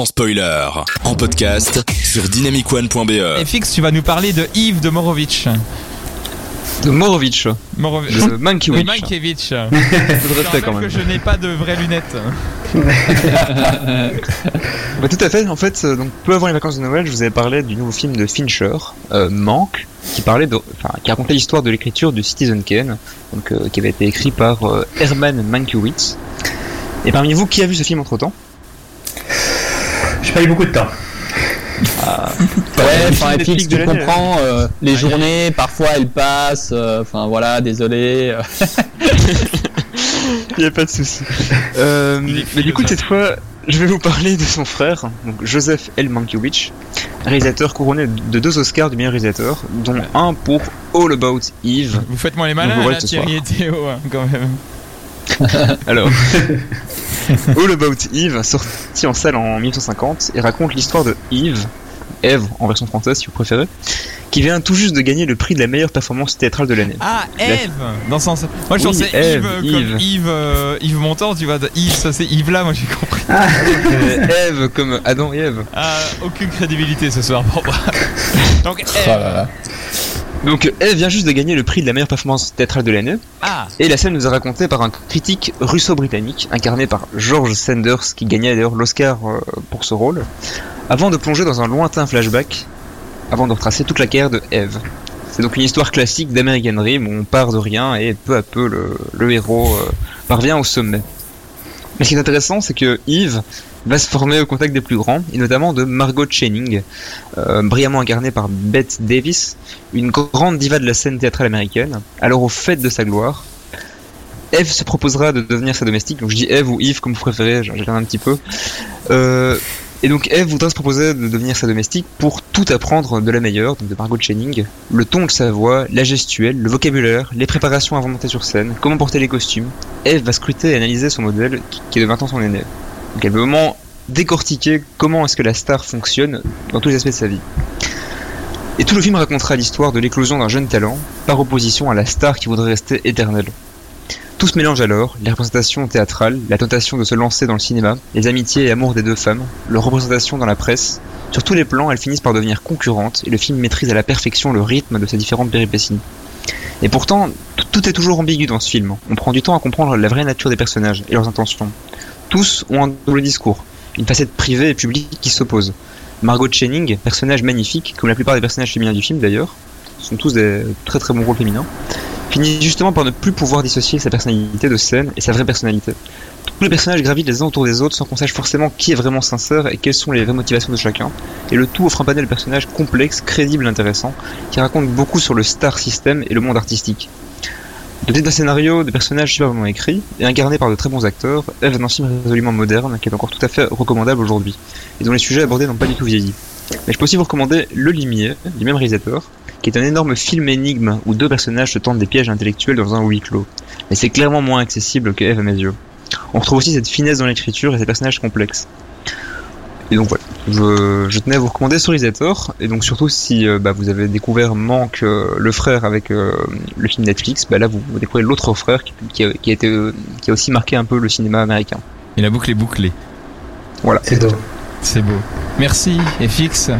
sans spoiler. En podcast sur dynamicone.be. Et Fix, tu vas nous parler de Yves de Morovitch. De Morovitch. De Mankiewicz. Oui, Mankiewicz. De Je respect que n'ai pas de vraies lunettes. Bah, tout à fait. En fait, euh, donc peu avant les vacances de Noël, je vous avais parlé du nouveau film de Fincher, euh, Manque, qui parlait de, enfin, qui racontait l'histoire de l'écriture de Citizen Kane, donc euh, qui avait été écrit par euh, Herman Mankiewicz. Et parmi vous, qui a vu ce film entre temps J'ai pas eu beaucoup de temps. Ouais, le enfin, Netflix tu comprends, euh, les journées, parfois elles passent, euh, enfin voilà, désolé. euh. Il n'y a pas de souci. Euh, mais du coup, cette fois, je vais vous parler de son frère, donc Joseph L. Mankiewicz, réalisateur couronné de deux Oscars du meilleur réalisateur, dont un pour All About Eve. Vous faites moi les malins, là, Thierry et Théo, hein, quand même. Alors, All About Eve, sorti en salle en 1950, et raconte l'histoire de Eve, Eve en version française si vous préférez, qui vient tout juste de gagner le prix de la meilleure performance théâtrale de l'année. Ah, Eve Dans ce sens. Moi, je Oui, pensais Yves Yves. comme Yves, euh, Yves Montand, tu vois. Yves, ça c'est Yves là, moi j'ai compris. Euh, Eve comme Adam et Eve. Ah, aucune crédibilité ce soir pour moi. Donc, Oh là là. Donc Eve vient juste de gagner le prix de la meilleure performance théâtrale de l'année, Ah, et la scène nous est racontée par un critique russo-britannique, incarné par George Sanders, qui gagnait d'ailleurs l'Oscar euh, pour ce rôle, avant de plonger dans un lointain flashback, avant de retracer toute la carrière de Eve. C'est donc une histoire classique d'American Dream où on part de rien et peu à peu le, le héros euh, parvient au sommet. Mais ce qui est intéressant, c'est que Eve va se former au contact des plus grands, et notamment de Margot Channing, euh, brillamment incarnée par Bette Davis, une grande diva de la scène théâtrale américaine, alors au fait de sa gloire. Eve se proposera de devenir sa domestique, donc je dis Eve ou Eve comme vous préférez, j'alterne un petit peu. Euh, et donc Eve voudra se proposer de devenir sa domestique pour tout apprendre de la meilleure, donc de Margot Channing, le ton de sa voix, la gestuelle, le vocabulaire, les préparations avant de monter sur scène, comment porter les costumes. Eve va scruter et analyser son modèle qui- qui est de 20 ans son aîné. Donc elle veut vraiment décortiquer comment est-ce que la star fonctionne dans tous les aspects de sa vie. Et tout le film racontera l'histoire de l'éclosion d'un jeune talent, par opposition à la star qui voudrait rester éternelle. Tout se mélange alors, les représentations théâtrales, la tentation de se lancer dans le cinéma, les amitiés et amours des deux femmes, leur représentation dans la presse. Sur tous les plans, elles finissent par devenir concurrentes et le film maîtrise à la perfection le rythme de ces différentes péripéties. Et pourtant, tout- est toujours ambigu dans ce film. On prend du temps à comprendre la vraie nature des personnages et leurs intentions. Tous ont un double discours, une facette privée et publique qui s'oppose. Margot Channing, personnage magnifique, comme la plupart des personnages féminins du film d'ailleurs, sont tous des très très bons rôles féminins, finit justement par ne plus pouvoir dissocier sa personnalité de scène et sa vraie personnalité. Tous les personnages gravitent les uns autour des autres sans qu'on sache forcément qui est vraiment sincère et quelles sont les vraies motivations de chacun. Et le tout offre un panel de personnages complexes, crédibles et intéressants, qui racontent beaucoup sur le star system et le monde artistique. Doté d'un scénario, de personnages superbement écrits et incarnés par de très bons acteurs, Eve est un film résolument moderne qui est encore tout à fait recommandable aujourd'hui et dont les sujets abordés n'ont pas du tout vieilli. Mais je peux aussi vous recommander Le Limier, du même réalisateur, qui est un énorme film énigme où deux personnages se tentent des pièges intellectuels dans un huis clos. Mais c'est clairement moins accessible que Eve à mes yeux. On retrouve aussi cette finesse dans l'écriture et ces personnages complexes. Et donc voilà, je, je tenais à vous recommander ce réalisateur, et donc surtout si euh, bah, vous avez découvert Manque euh, le frère avec euh, le film Netflix, bah là vous, vous découvrez l'autre frère qui, qui a, qui a été, qui a aussi marqué un peu le cinéma américain. et la boucle est bouclée. Voilà. C'est. C'est beau. Merci, FX.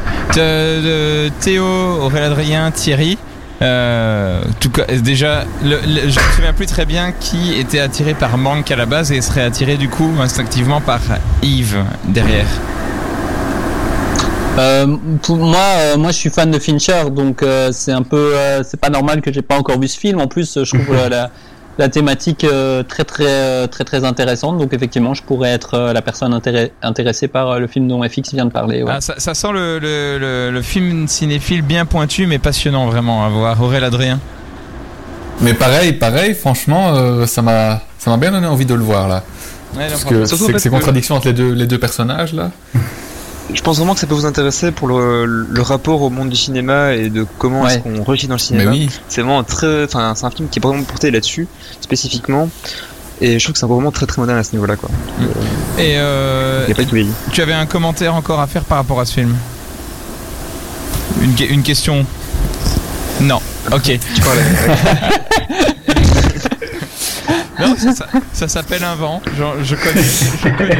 Théo, Aurélien Adrien, Thierry. Euh, tout cas, déjà, le- le- je me souviens plus très bien qui était attiré par Manque à la base et serait attiré du coup instinctivement par Yves derrière. Euh, pour moi, euh, moi, je suis fan de Fincher, donc euh, c'est un peu, c'est pas normal que j'ai pas encore vu ce film. En plus, je trouve la, la, thématique euh, très, très, euh, très, très intéressante. Donc effectivement, je pourrais être euh, la personne intéré- intéressée par euh, le film dont FX vient de parler. ouais. Ah, ça, ça sent le, le, le, le film cinéphile bien pointu mais passionnant vraiment à voir. Aurélien Adrien? Mais pareil, pareil, franchement, euh, ça m'a, ça m'a bien donné envie de le voir là. Ouais, Parce que en c'est fait, ces que- contradictions entre les deux, les deux personnages là. Je pense vraiment que ça peut vous intéresser pour le, le rapport au monde du cinéma et de comment Ouais. est-ce qu'on réussit dans le Mais cinéma. oui. C'est vraiment très, enfin, c'est un film qui est vraiment porté là-dessus, spécifiquement. Et je trouve que c'est vraiment très très moderne à ce niveau-là, quoi. Et euh, Il n'y a pas de tout vieilli. tu avais un commentaire encore à faire par rapport à ce film? Une, une question? Non. Ok. Tu parlais. Non, ça, ça- ça s'appelle un vent. Genre, je connais. Je connais.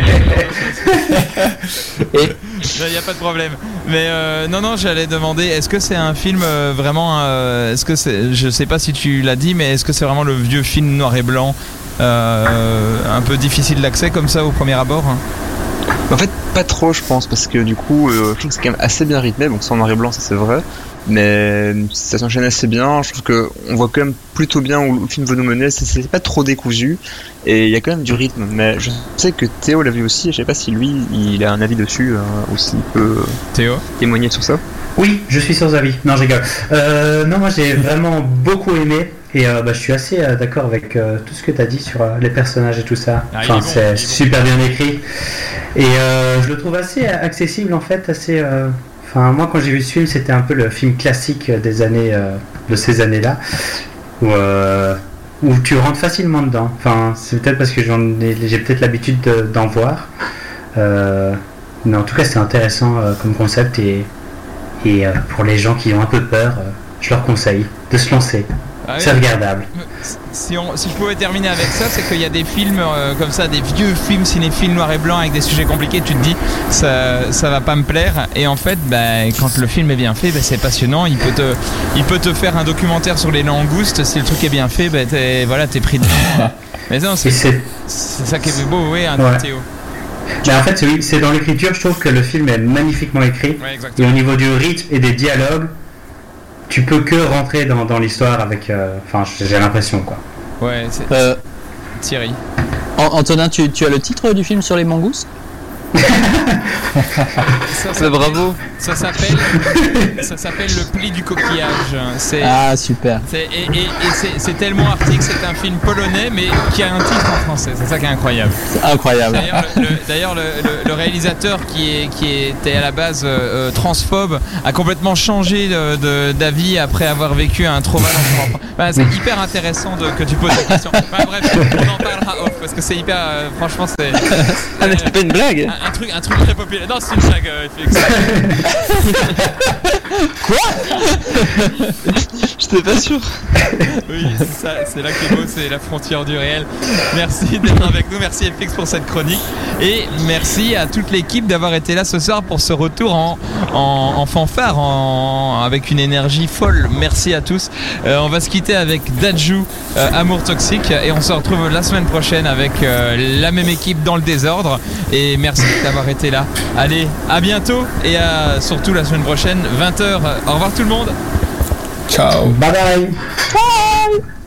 Il n'y a pas de problème. Mais euh, non, non, j'allais demander, est-ce que c'est un film euh, vraiment. euh, est-ce que c'est. Je sais pas si tu l'as dit, mais est-ce que c'est vraiment le vieux film noir et blanc euh, un peu difficile d'accès comme ça au premier abord hein? En fait, pas trop, je pense, parce que du coup, euh, je trouve que c'est quand même assez bien rythmé. Bon, c'est en noir et blanc, ça c'est vrai. Mais ça s'enchaîne assez bien. Je trouve que on voit quand même plutôt bien où le film veut nous mener. C'est- pas trop décousu. Et il y a quand même du rythme. Mais je sais que Théo l'a vu aussi. et Je sais pas si lui, il a un avis dessus euh, ou s'il peut Théo témoigner sur ça. Oui, je suis sans avis. Non, je rigole. Euh, non, moi j'ai vraiment beaucoup aimé. Et euh, bah, je suis assez euh, d'accord avec euh, tout ce que tu as dit sur les personnages et tout ça. Ah, enfin, c'est bon. super bien écrit. Et je le trouve assez accessible en fait, assez. Enfin, moi quand j'ai vu ce film, c'était un peu le film classique des années, de ces années-là, où, où tu rentres facilement dedans. Enfin, c'est peut-être parce que j'en ai, j'ai peut-être l'habitude de- d'en voir. Mais en tout cas, c'est intéressant comme concept et, et pour les gens qui ont un peu peur, je leur conseille de se lancer. Ah oui. C'est regardable. si, on, si je pouvais terminer avec ça, c'est qu'il y a des films euh, comme ça, des vieux films cinéphiles noir et blanc avec des sujets compliqués, tu te dis ça, ça va pas me plaire. Et en fait, bah, quand le film est bien fait, bah, c'est passionnant. Il peut, te, il peut te faire un documentaire sur les langoustes. Si le truc est bien fait, bah, t'es voilà, t'es pris dedans. Mais non, c'est ça qui est beau, oui, un Ouais. Théo. mais en fait, c'est- oui, c'est dans l'écriture, je trouve que le film est magnifiquement écrit. Ouais, Et au niveau du rythme et des dialogues, tu peux que rentrer dans, dans l'histoire avec. euh, Enfin, j'ai l'impression quoi. Ouais, c'est Euh, Thierry. An- Antonin, tu, tu as le titre du film sur les mangoustes Ça, bravo. ça s'appelle ça s'appelle le pli du coquillage. C'est Ah, super. C'est- et, et- et c'est- c'est tellement arctique, c'est un film polonais, mais qui a un titre en français. C'est ça qui est incroyable. C'est incroyable. D'ailleurs, le, le- d'ailleurs, le- réalisateur qui, est, qui était à la base euh, euh, transphobe a complètement changé de- de- d'avis après avoir vécu un trauma c'est hyper intéressant de- que tu poses la question. Bah, bref, on en parlera off parce que c'est hyper. euh, franchement, c'est Ah, mais c'est pas une blague. un, un truc, un truc très populaire. Non, c'est une blague, euh, Félix. J'étais pas sûr. Oui, c'est ça, c'est là que est beau, c'est la frontière du réel. Merci d'être avec nous, merci FX pour cette chronique et merci à toute l'équipe d'avoir été là ce soir pour ce retour en, en, en fanfare, en, avec une énergie folle. Merci à tous. Euh, on va se quitter avec Dajou, euh, Amour Toxique et on se retrouve la semaine prochaine avec euh, la même équipe dans le désordre et merci d'avoir été là. Allez, à bientôt et à, surtout la semaine prochaine, 20h. Au revoir tout le monde. Ciao. Bye bye